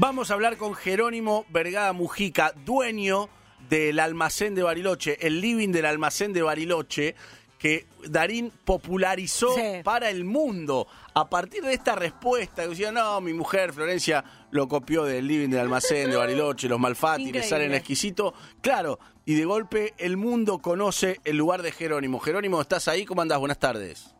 Vamos a hablar con Jerónimo Vergada Mujica, dueño del almacén de Bariloche, el living del almacén de Bariloche, que Darín popularizó Sí. para el mundo. A partir de esta respuesta, que decía, no, mi mujer Florencia lo copió del living del almacén de Bariloche, los Malfatti, le salen exquisito. Claro, y de golpe el mundo conoce el lugar de Jerónimo. Jerónimo, ¿estás ahí? ¿Cómo andás? Buenas tardes.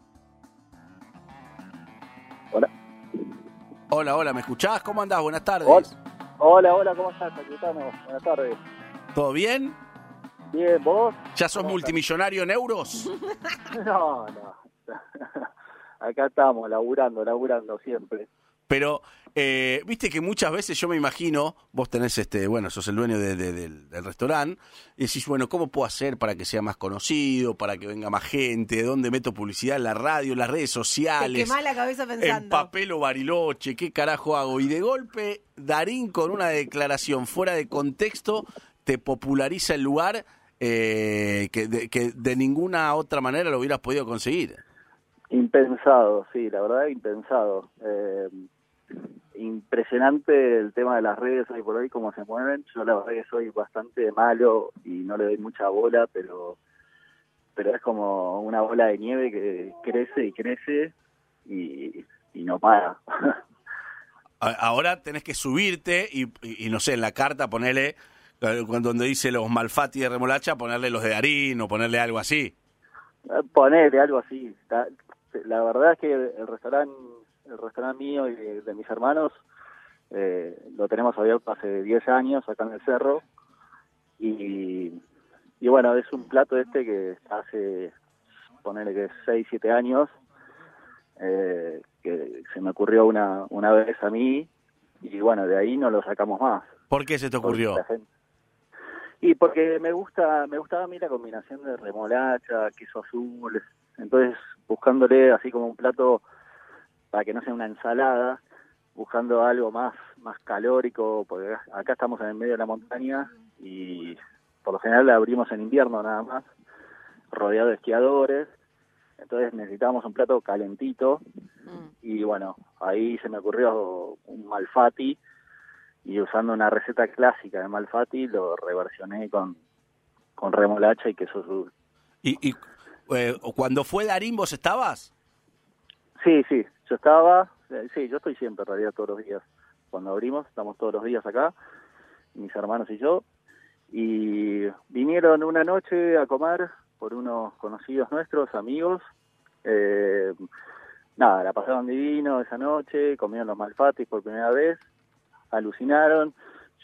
Hola, hola, ¿me escuchás? ¿Cómo andás? Buenas tardes. Hola, hola, ¿cómo estás? Aquí estamos. Buenas tardes. ¿Todo bien? Bien, ¿vos? ¿Ya sos ¿Cómo multimillonario en euros? No, no. Acá estamos, laburando, laburando siempre. Pero, eh, viste que muchas veces yo me imagino, vos tenés este, bueno, sos el dueño de- de- del, del restaurante, y decís, bueno, ¿cómo puedo hacer para que sea más conocido, para que venga más gente? ¿Dónde meto publicidad? En la radio, en las redes Te sociales. quemás la cabeza En pensando. papel o bariloche, ¿qué carajo hago? Y de golpe, Darín con una declaración fuera de contexto te populariza el lugar eh, que, de, que de ninguna otra manera lo hubieras podido conseguir. Impensado, sí, la verdad, impensado. Eh, impresionante el tema de las redes hoy por hoy, cómo se mueven. Yo la verdad que soy bastante malo y no le doy mucha bola, pero pero es como una bola de nieve que crece y crece y, y no para. Ahora tenés que subirte y, y- y no sé, en la carta ponerle, eh, donde dice los Malfatti de remolacha, ponerle los de Darín o ponerle algo así. Ponerle algo así. La, la verdad es que el restaurante el restaurante mío y de, de mis hermanos eh, lo tenemos abierto hace 10 años acá en el cerro y, y bueno, es un plato este que hace, ponerle que 6, 7 años, eh, que se me ocurrió una, una vez a mí y bueno, de ahí no lo sacamos más. ¿Por qué se te ocurrió? Porque Y porque me gusta, me gustaba a mí la combinación de remolacha, queso azul, entonces buscándole así como un plato para que no sea una ensalada, buscando algo más, más calórico, porque acá estamos en el medio de la montaña y por lo general la abrimos en invierno nada más, rodeado de esquiadores, entonces necesitábamos un plato calentito Mm. y bueno, ahí se me ocurrió un malfati y usando una receta clásica de malfati lo reversioné con, con remolacha y queso azul. ¿Y, y eh, cuando fue Darín vos estabas? Sí, sí, yo estaba, eh, sí, yo estoy siempre en realidad todos los días. Cuando abrimos, estamos todos los días acá, mis hermanos y yo, y vinieron una noche a comer por unos conocidos nuestros, amigos. Eh, nada, la pasaron divino esa noche, comieron los malfatis por primera vez, alucinaron.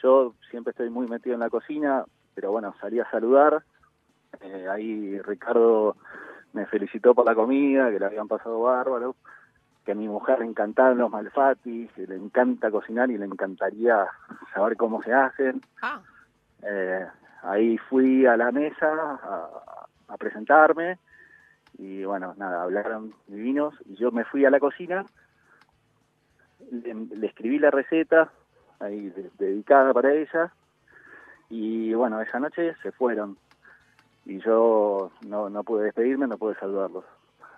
Yo siempre estoy muy metido en la cocina, pero bueno, salí a saludar. Eh, ahí Ricardo me felicitó por la comida, que le habían pasado bárbaro, que a mi mujer le encantaban los malfatis, que le encanta cocinar y le encantaría saber cómo se hacen. Ah, Eh, ahí fui a la mesa a, a presentarme y bueno, nada, hablaron divinos y yo me fui a la cocina, le, le escribí la receta ahí de- dedicada para ella y bueno, esa noche se fueron y yo no, no pude despedirme, no pude saludarlos.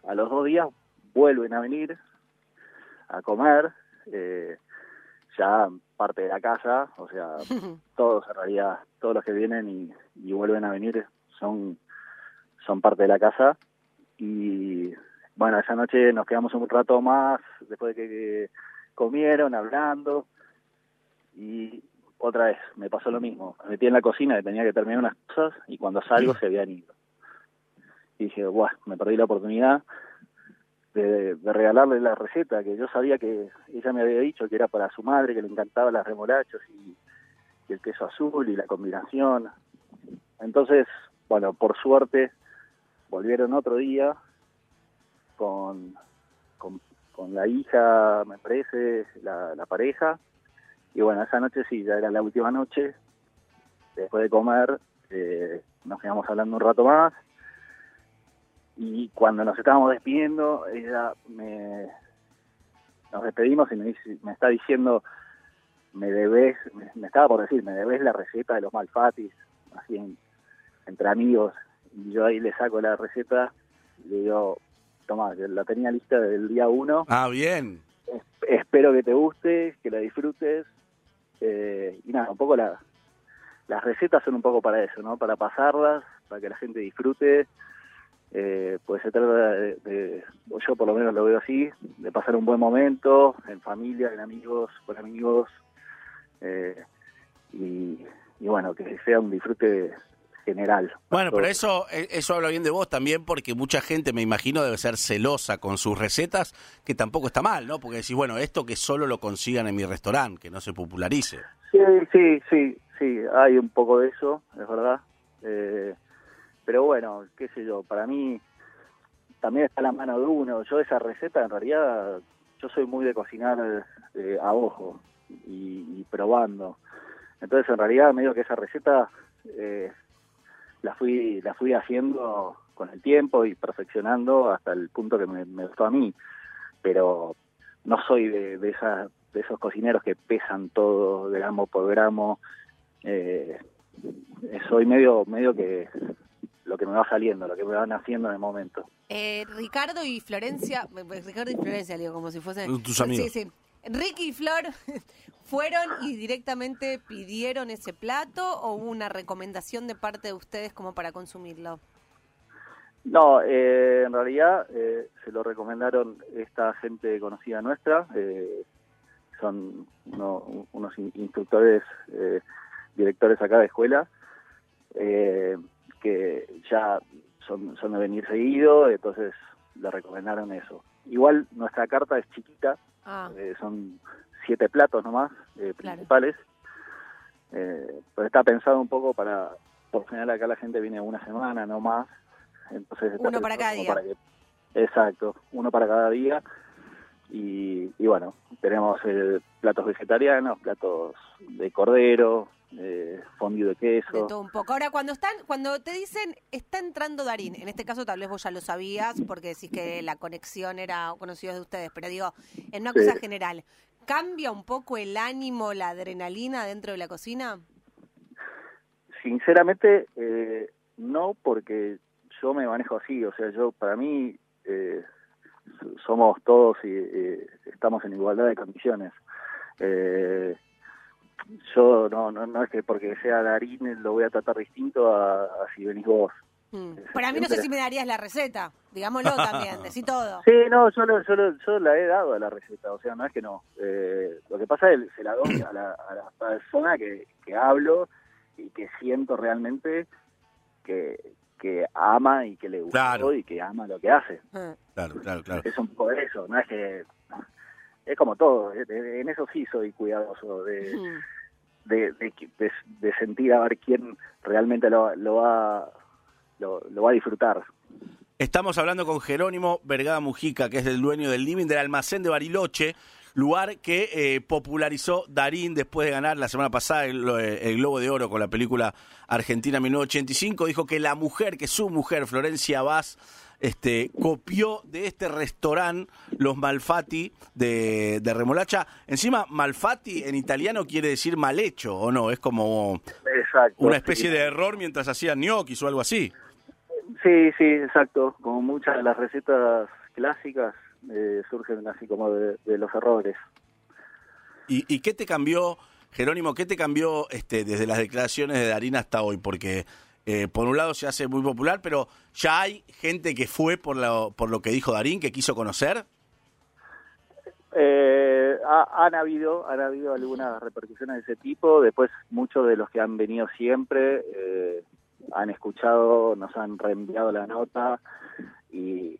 A los dos días vuelven a venir a comer, eh, ya parte de la casa, o sea, todos en realidad, todos los que vienen y, y vuelven a venir son, son parte de la casa. Y bueno, esa noche nos quedamos un rato más, después de que comieron, hablando. Y otra vez, me pasó lo mismo. Me metí en la cocina, que tenía que terminar unas cosas, y cuando salgo se habían ido. Y dije, Buah, me perdí la oportunidad de, de regalarle la receta, que yo sabía que ella me había dicho que era para su madre, que le encantaba las remolachos y, el queso azul y la combinación. Entonces, bueno, por suerte volvieron otro día con, con, con la hija, me parece, la, la pareja. Y bueno, esa noche sí, ya era la última noche. Después de comer, eh, nos quedamos hablando un rato más. Y cuando nos estábamos despidiendo, ella me nos despedimos y me, dice, me está diciendo, me debes, me, me estaba por decir, me debes la receta de los malfatis, así en- entre amigos. Y yo ahí le saco la receta y le digo, toma, la tenía lista del día uno, Ah, bien. Es- espero que te guste, que la disfrutes Eh, y nada, un poco la, las recetas son un poco para eso, ¿no? Para pasarlas, para que la gente disfrute. Eh, pues se trata de, o yo por lo menos lo veo así, de pasar un buen momento en familia, en amigos, con amigos. Eh, y, y bueno, que sea un disfrute general. Bueno, pero eso eh, eso habla bien de vos también porque mucha gente, me imagino, debe ser celosa con sus recetas, que tampoco está mal, ¿no? Porque decís, bueno, esto que solo lo consigan en mi restaurante, que no se popularice. Sí, sí, sí, sí, hay un poco de eso, es verdad. Eh, pero bueno, qué sé yo, para mí también está la mano de uno. Yo esa receta, en realidad, yo soy muy de cocinar eh, a ojo y, probando. Entonces, en realidad, medio que esa receta eh, la fui la fui haciendo con el tiempo y perfeccionando hasta el punto que me, gustó a mí pero no soy de, de esos cocineros que pesan todo gramo por gramo eh, soy medio medio que lo que me va saliendo, lo que me van haciendo en el momento. Eh, Ricardo y Florencia, Ricardo y Florencia, digo, como si fuesen... Tus amigos. Sí, sí. Ricky y Flor fueron y directamente pidieron ese plato o hubo una recomendación de parte de ustedes como para consumirlo? No, eh, en realidad eh, se lo recomendaron esta gente conocida nuestra, eh, son uno, unos instructores, eh, directores acá de escuela, eh, que ya son, son de venir seguido, entonces le recomendaron eso. Igual nuestra carta es chiquita, Ah, eh, son siete platos nomás, eh, principales, eh, pero está pensado un poco para, por general acá la gente viene una semana, no más, entonces está Uno para cada día. que- exacto, uno para cada día, y, y bueno, tenemos eh, platos vegetarianos, platos de cordero, eh, fondue de de queso, todo un poco. Ahora, cuando están, cuando te dicen está entrando Darín, en este caso tal vez vos ya lo sabías porque decís que la conexión era conocida de ustedes, pero digo, en una Sí. cosa general, ¿cambia un poco el ánimo, la adrenalina dentro de la cocina? Sinceramente, eh, no, porque yo me manejo así. O sea, yo, para mí, eh, somos todos y eh, estamos en igualdad de condiciones. Eh, yo no, no, no es que porque sea Darín lo voy a tratar distinto a, a si venís vos. Mm. Para mí no sé si me darías la receta, digámoslo también, decí todo. Sí, no, yo, lo- yo, lo- yo la he dado a la receta, o sea, no es que no. Eh, lo que pasa es que se la doy a la, a la persona que, que hablo y que siento realmente que, que ama y que le gustó Claro. y que ama lo que hace. Ah. Claro, claro, claro. Es un poco eso, no es que... Es como todo, eh, eh, en eso sí soy cuidadoso de, de, de, de- de sentir a ver quién realmente lo, lo va lo, lo va a disfrutar. Estamos hablando con Jerónimo Vergada Mujica, que es el dueño del living del almacén de Bariloche, lugar que eh, popularizó Darín después de ganar la semana pasada el, el Globo de Oro con la película Argentina 1985. Dijo que la mujer, que su mujer, Florencia Vaz, este, copió de este restaurante los Malfatti de, de remolacha. Encima, Malfatti en italiano quiere decir mal hecho, ¿o no? Es como Exacto. una especie sí. de error mientras hacían gnocchis o algo así. Sí, sí, exacto. Como muchas de las recetas clásicas eh, surgen así como de, de los errores. ¿Y, ¿Y qué te cambió, Jerónimo, qué te cambió este, desde las declaraciones de Darín hasta hoy? Porque eh, por un lado se hace muy popular, pero ya hay gente que fue por lo, por lo que dijo Darín, que quiso conocer. Eh, ha- han habido han habido algunas repercusiones de ese tipo. Después muchos de los que han venido siempre eh, han escuchado, nos han reenviado la nota y,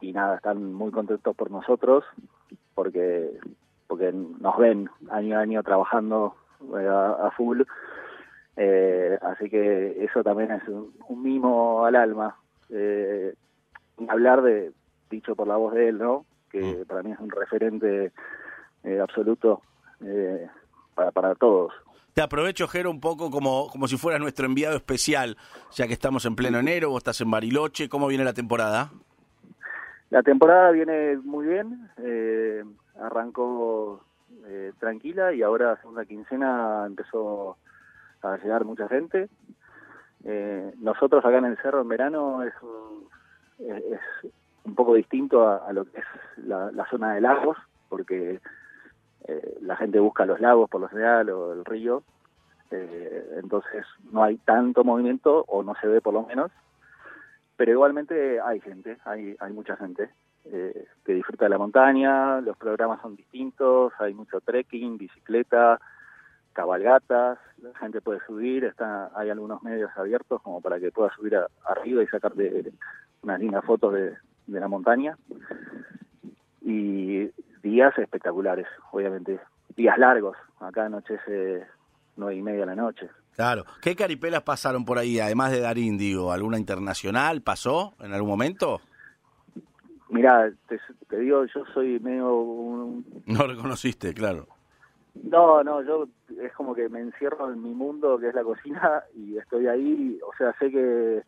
y nada, están muy contentos por nosotros porque porque nos ven año a año trabajando eh, a, a full. Eh, así que eso también es un, un mimo al alma. Eh, hablar de, dicho por la voz de él, ¿no? Que para mí es un referente eh, absoluto eh, para, para todos. Te aprovecho, Jero, un poco como, como si fueras nuestro enviado especial, ya que estamos en pleno enero, vos estás en Bariloche, ¿cómo viene la temporada? La temporada viene muy bien, eh, arrancó eh, tranquila y ahora segunda quincena empezó a llegar mucha gente. Eh, nosotros acá en el cerro en verano es un, es, un poco distinto a, lo que es la, zona de lagos, porque eh, la gente busca los lagos por lo general o el río, eh, entonces no hay tanto movimiento o no se ve por lo menos, pero igualmente hay gente, hay, hay mucha gente que disfruta de la montaña, los programas son distintos, hay mucho trekking, bicicleta, cabalgatas, la gente puede subir, está, hay algunos medios abiertos como para que pueda subir arriba y sacar de, unas lindas fotos de, de la montaña. Y días espectaculares, obviamente, días largos, acá anochece nueve y media de la noche. Claro. ¿Qué caripelas pasaron por ahí, además de Darín, digo? ¿Alguna internacional pasó en algún momento? Mira, te, te, digo, yo soy medio... Un... No reconociste, claro. No, no, yo es como que me encierro en mi mundo, que es la cocina, y estoy ahí, o sea, sé que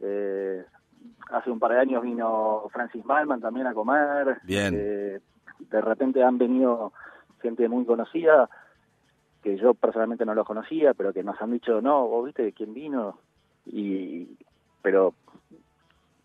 eh, hace un par de años vino Francis Malman también a comer. Bien. Eh, de repente han venido gente muy conocida, que yo personalmente no los conocía, pero que nos han dicho, no, vos viste quién vino, y pero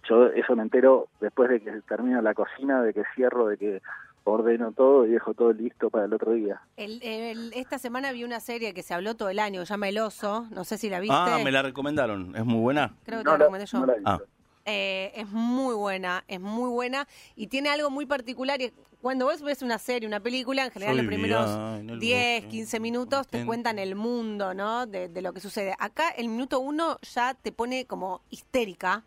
yo eso me entero después de que termino la cocina, de que cierro, de que ordeno todo y dejo todo listo para el otro día. El, esta semana vi una serie que se habló todo el año, se llama El Oso, no sé si la viste. Ah, me la recomendaron, es muy buena. Creo que te la recomendé yo. No ah. eh, es muy buena, es muy buena y tiene algo muy particular. Y cuando vos ves una serie, una película, en general Soy los primeros el 10, bosque, 15 minutos te cuentan el mundo, ¿no? De, de lo que sucede. Acá el minuto uno ya te pone como histérica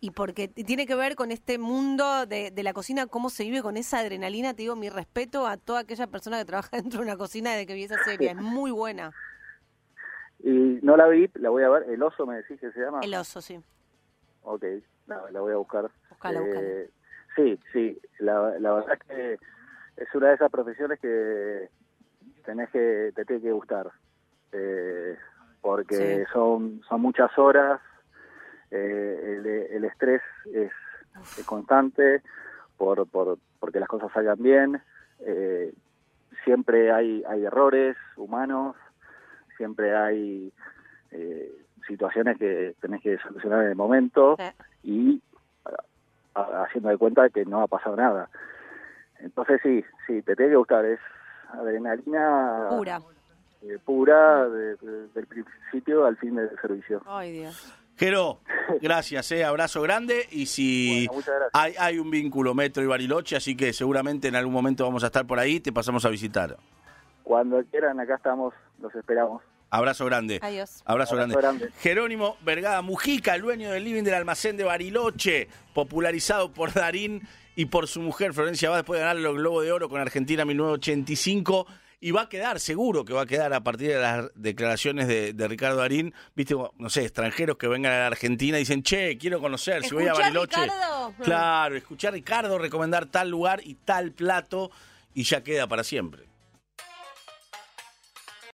y porque tiene que ver con este mundo de, de la cocina, cómo se vive con esa adrenalina. Te digo mi respeto a toda aquella persona que trabaja dentro de una cocina desde que vi esa serie. Es muy buena. Y no la vi, la voy a ver. El oso me decís que se llama. El oso, sí. Ok, la, la voy a buscar. Buscala, buscala. Eh, sí, sí, la, la verdad es que es una de esas profesiones que tenés que, te tiene que gustar. Eh, porque Sí. son, son muchas horas, eh, el, el estrés es, es constante por, por, porque las cosas salgan bien, eh, siempre hay, hay errores humanos, siempre hay eh, situaciones que tenés que solucionar en el momento y a- haciendo de cuenta que no ha pasado nada. Entonces sí, sí, te tiene que gustar, es adrenalina Pura. eh, pura de- de- del principio al fin del servicio. Ay, Dios. Jero, gracias, eh, abrazo grande y si Bueno, hay, hay un vínculo Metro y Bariloche, así que seguramente en algún momento vamos a estar por ahí, te pasamos a visitar. Cuando quieran, acá estamos, los esperamos. Abrazo grande. Adiós. Abrazo, Abrazo grande. grande. Jerónimo Vergada Mujica, el dueño del living del almacén de Bariloche, popularizado por Darín y por su mujer Florencia va después de ganar los Globo de Oro con Argentina 1985 y va a quedar, seguro que va a quedar a partir de las declaraciones de, de Ricardo Darín, viste, no sé, extranjeros que vengan a la Argentina y dicen, che, quiero conocer, si voy a ¿Escuchá, Bariloche. Ricardo? Claro, escuchar a Ricardo recomendar tal lugar y tal plato y ya queda para siempre.